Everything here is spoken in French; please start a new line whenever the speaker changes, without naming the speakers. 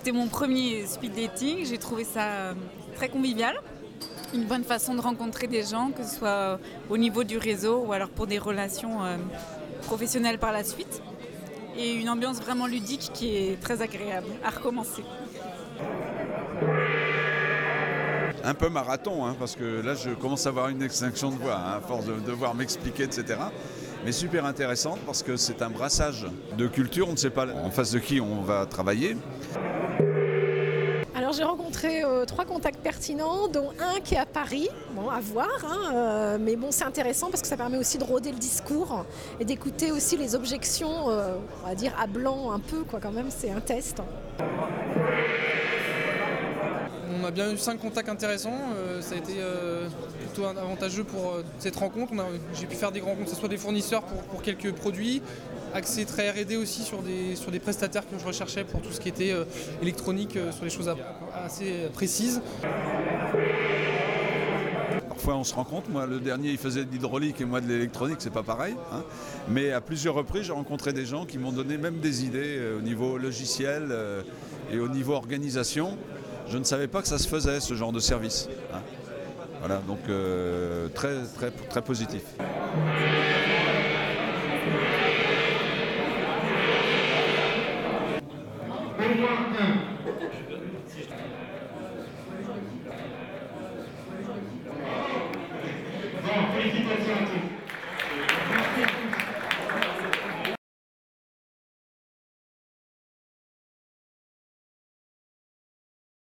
c'était mon premier speed dating. J'ai trouvé ça euh, très convivial. Une bonne façon de rencontrer des gens, que ce soit au niveau du réseau ou alors pour des relations euh, professionnelles par la suite. Et une ambiance vraiment ludique qui est très agréable à recommencer.
Un peu marathon, hein, parce que là je commence à avoir une extinction de voix, hein, à force de devoir m'expliquer, etc mais super intéressante parce que c'est un brassage de culture. On ne sait pas en face de qui on va travailler.
Alors j'ai rencontré euh, trois contacts pertinents, dont un qui est à Paris, bon à voir, hein, euh, mais bon c'est intéressant parce que ça permet aussi de rôder le discours et d'écouter aussi les objections, euh, on va dire à blanc un peu quoi quand même, c'est un test.
On a bien eu cinq contacts intéressants, ça a été plutôt avantageux pour cette rencontre. J'ai pu faire des rencontres, que ce soit des fournisseurs pour, quelques produits, accès très RD aussi sur des, sur des prestataires que je recherchais pour tout ce qui était euh, électronique, euh, sur des choses assez précises.
Parfois on se rend compte, moi le dernier il faisait de l'hydraulique et moi de l'électronique, c'est pas pareil. Hein. Mais à plusieurs reprises j'ai rencontré des gens qui m'ont donné même des idées euh, au niveau logiciel et au niveau organisation. Je ne savais pas que ça se faisait ce genre de service. Hein. Voilà, donc très, très, très positif.